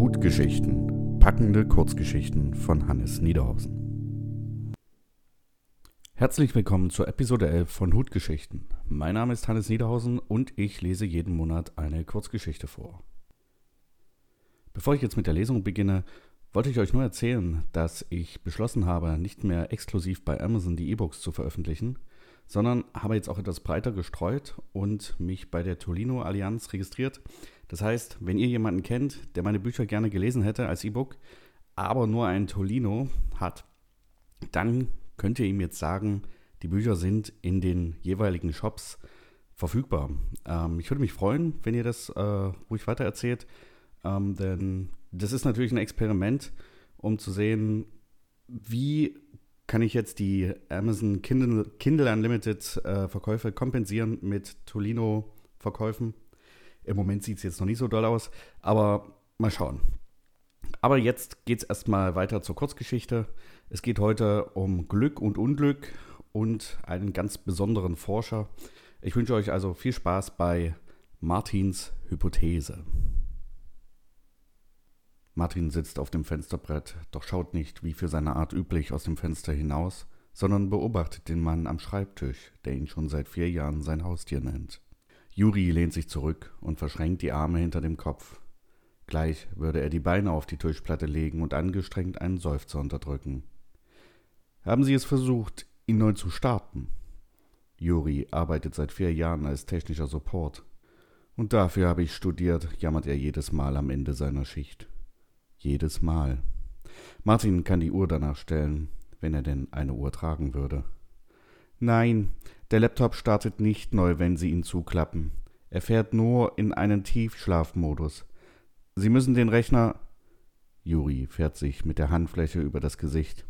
Hutgeschichten. Packende Kurzgeschichten von Hannes Niederhausen. Herzlich willkommen zur Episode 11 von Hutgeschichten. Mein Name ist Hannes Niederhausen und ich lese jeden Monat eine Kurzgeschichte vor. Bevor ich jetzt mit der Lesung beginne, wollte ich euch nur erzählen, dass ich beschlossen habe, nicht mehr exklusiv bei Amazon die E-Books zu veröffentlichen, sondern habe jetzt auch etwas breiter gestreut und mich bei der Tolino Allianz registriert. Das heißt, wenn ihr jemanden kennt, der meine Bücher gerne gelesen hätte als E-Book, aber nur ein Tolino hat, dann könnt ihr ihm jetzt sagen, die Bücher sind in den jeweiligen Shops verfügbar. Ähm, ich würde mich freuen, wenn ihr das äh, ruhig weitererzählt, ähm, denn das ist natürlich ein Experiment, um zu sehen, wie kann ich jetzt die Amazon Kindle, Kindle Unlimited äh, Verkäufe kompensieren mit Tolino Verkäufen. Im Moment sieht es jetzt noch nicht so doll aus, aber mal schauen. Aber jetzt geht es erstmal weiter zur Kurzgeschichte. Es geht heute um Glück und Unglück und einen ganz besonderen Forscher. Ich wünsche euch also viel Spaß bei Martins Hypothese. Martin sitzt auf dem Fensterbrett, doch schaut nicht, wie für seine Art üblich, aus dem Fenster hinaus, sondern beobachtet den Mann am Schreibtisch, der ihn schon seit vier Jahren sein Haustier nennt. Juri lehnt sich zurück und verschränkt die Arme hinter dem Kopf. Gleich würde er die Beine auf die Tischplatte legen und angestrengt einen Seufzer unterdrücken. Haben Sie es versucht, ihn neu zu starten? Juri arbeitet seit vier Jahren als technischer Support. Und dafür habe ich studiert, jammert er jedes Mal am Ende seiner Schicht. Jedes Mal. Martin kann die Uhr danach stellen, wenn er denn eine Uhr tragen würde. Nein, der Laptop startet nicht neu, wenn Sie ihn zuklappen. Er fährt nur in einen Tiefschlafmodus. Sie müssen den Rechner. Juri fährt sich mit der Handfläche über das Gesicht.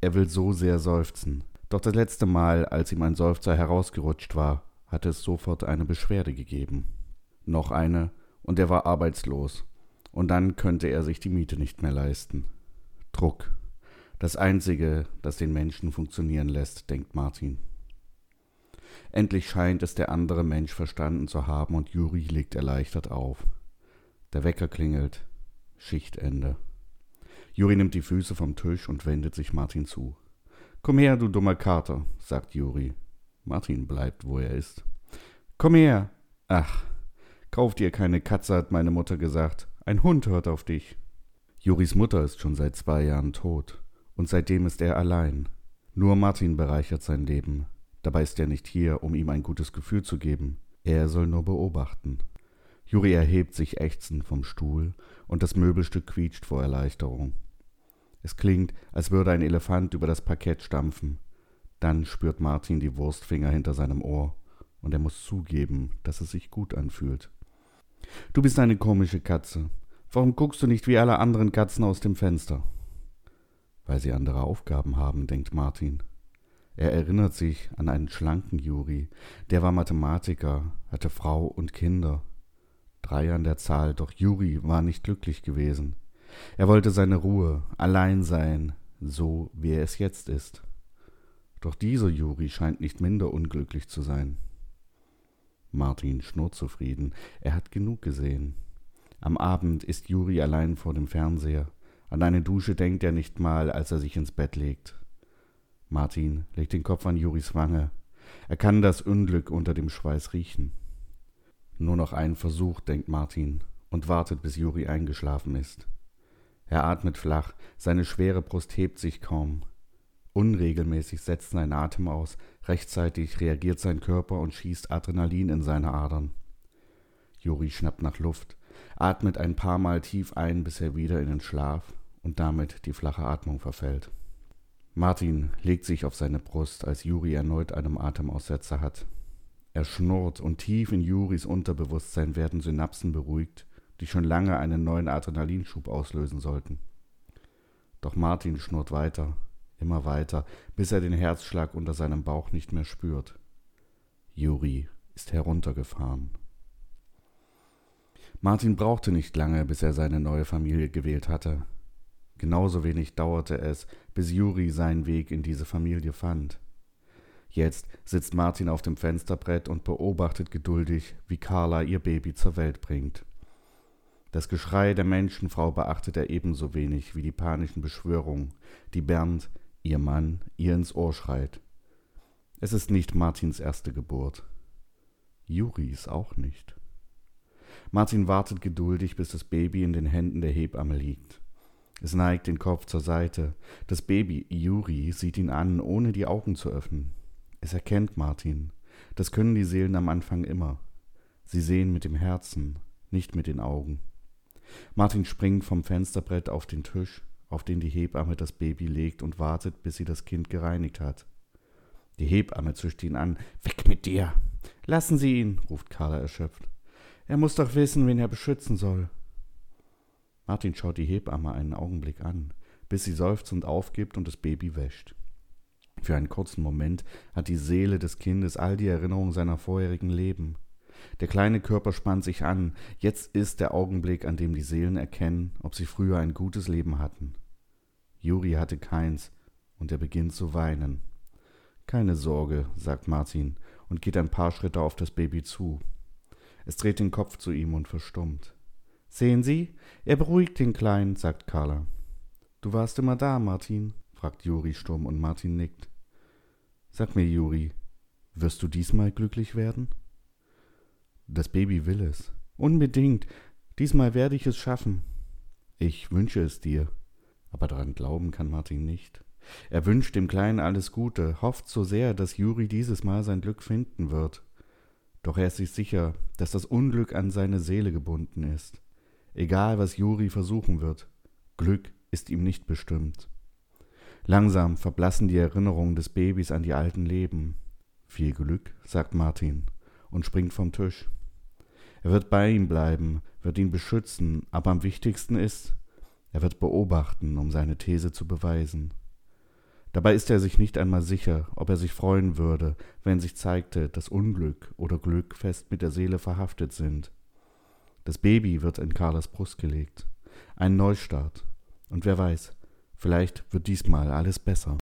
Er will so sehr seufzen. Doch das letzte Mal, als ihm ein Seufzer herausgerutscht war, hatte es sofort eine Beschwerde gegeben. Noch eine, und er war arbeitslos und dann könnte er sich die Miete nicht mehr leisten. Druck. Das Einzige, das den Menschen funktionieren lässt, denkt Martin. Endlich scheint es der andere Mensch verstanden zu haben und Juri legt erleichtert auf. Der Wecker klingelt. Schichtende. Juri nimmt die Füße vom Tisch und wendet sich Martin zu. Komm her, du dummer Kater, sagt Juri. Martin bleibt, wo er ist. Komm her. Ach, kauf dir keine Katze, hat meine Mutter gesagt. Ein Hund hört auf dich. Juris Mutter ist schon seit zwei Jahren tot, und seitdem ist er allein. Nur Martin bereichert sein Leben. Dabei ist er nicht hier, um ihm ein gutes Gefühl zu geben. Er soll nur beobachten. Juri erhebt sich ächzend vom Stuhl, und das Möbelstück quietscht vor Erleichterung. Es klingt, als würde ein Elefant über das Parkett stampfen. Dann spürt Martin die Wurstfinger hinter seinem Ohr, und er muss zugeben, dass es sich gut anfühlt. Du bist eine komische Katze. Warum guckst du nicht wie alle anderen Katzen aus dem Fenster? Weil sie andere Aufgaben haben, denkt Martin. Er erinnert sich an einen schlanken Juri, der war Mathematiker, hatte Frau und Kinder. Drei an der Zahl, doch Juri war nicht glücklich gewesen. Er wollte seine Ruhe, allein sein, so wie er es jetzt ist. Doch dieser Juri scheint nicht minder unglücklich zu sein. Martin schnurrt zufrieden. Er hat genug gesehen. Am Abend ist Juri allein vor dem Fernseher. An eine Dusche denkt er nicht mal, als er sich ins Bett legt. Martin legt den Kopf an Juris Wange. Er kann das Unglück unter dem Schweiß riechen. Nur noch einen Versuch, denkt Martin, und wartet, bis Juri eingeschlafen ist. Er atmet flach, seine schwere Brust hebt sich kaum. Unregelmäßig setzt sein Atem aus, rechtzeitig reagiert sein Körper und schießt Adrenalin in seine Adern. Juri schnappt nach Luft, atmet ein paar Mal tief ein, bis er wieder in den Schlaf und damit die flache Atmung verfällt. Martin legt sich auf seine Brust, als Juri erneut einen Atemaussetzer hat. Er schnurrt und tief in Juris Unterbewusstsein werden Synapsen beruhigt, die schon lange einen neuen Adrenalinschub auslösen sollten. Doch Martin schnurrt weiter, immer weiter, bis er den Herzschlag unter seinem Bauch nicht mehr spürt. Juri ist heruntergefahren. Martin brauchte nicht lange, bis er seine neue Familie gewählt hatte. Genauso wenig dauerte es, bis Juri seinen Weg in diese Familie fand. Jetzt sitzt Martin auf dem Fensterbrett und beobachtet geduldig, wie Carla ihr Baby zur Welt bringt. Das Geschrei der Menschenfrau beachtet er ebenso wenig wie die panischen Beschwörungen, die Bernd, ihr Mann, ihr ins Ohr schreit. Es ist nicht Martins erste Geburt. Juris auch nicht. Martin wartet geduldig, bis das Baby in den Händen der Hebamme liegt. Es neigt den Kopf zur Seite. Das Baby, Juri, sieht ihn an, ohne die Augen zu öffnen. Es erkennt Martin. Das können die Seelen am Anfang immer. Sie sehen mit dem Herzen, nicht mit den Augen. Martin springt vom Fensterbrett auf den Tisch, auf den die Hebamme das Baby legt und wartet, bis sie das Kind gereinigt hat. Die Hebamme zischt ihn an. Weg mit dir! Lassen Sie ihn, ruft Carla erschöpft. Er muss doch wissen, wen er beschützen soll. Martin schaut die Hebamme einen Augenblick an, bis sie seufzend aufgibt und das Baby wäscht. Für einen kurzen Moment hat die Seele des Kindes all die Erinnerungen seiner vorherigen Leben. Der kleine Körper spannt sich an. Jetzt ist der Augenblick, an dem die Seelen erkennen, ob sie früher ein gutes Leben hatten. Juri hatte keins, und er beginnt zu weinen. Keine Sorge, sagt Martin und geht ein paar Schritte auf das Baby zu. Es dreht den Kopf zu ihm und verstummt. Sehen Sie, er beruhigt den Kleinen, sagt Carla. Du warst immer da, Martin, fragt Juri stumm und Martin nickt. Sag mir, Juri, wirst du diesmal glücklich werden? Das Baby will es. Unbedingt. Diesmal werde ich es schaffen. Ich wünsche es dir. Aber daran glauben kann Martin nicht. Er wünscht dem Kleinen alles Gute, hofft so sehr, dass Juri dieses Mal sein Glück finden wird. Doch er ist sich sicher, dass das Unglück an seine Seele gebunden ist. Egal, was Juri versuchen wird, Glück ist ihm nicht bestimmt. Langsam verblassen die Erinnerungen des Babys an die alten Leben. Viel Glück, sagt Martin und springt vom Tisch. Er wird bei ihm bleiben, wird ihn beschützen, aber am wichtigsten ist, er wird beobachten, um seine These zu beweisen. Dabei ist er sich nicht einmal sicher, ob er sich freuen würde, wenn sich zeigte, dass Unglück oder Glück fest mit der Seele verhaftet sind. Das Baby wird in Carlas Brust gelegt. Ein Neustart. Und wer weiß, vielleicht wird diesmal alles besser.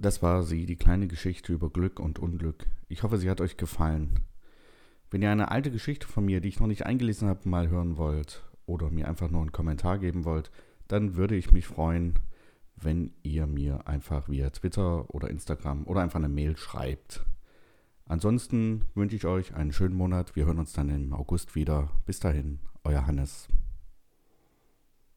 Das war sie, die kleine Geschichte über Glück und Unglück. Ich hoffe, sie hat euch gefallen. Wenn ihr eine alte Geschichte von mir, die ich noch nicht eingelesen habe, mal hören wollt oder mir einfach nur einen Kommentar geben wollt, dann würde ich mich freuen, wenn ihr mir einfach via Twitter oder Instagram oder einfach eine Mail schreibt. Ansonsten wünsche ich euch einen schönen Monat. Wir hören uns dann im August wieder. Bis dahin, euer Hannes.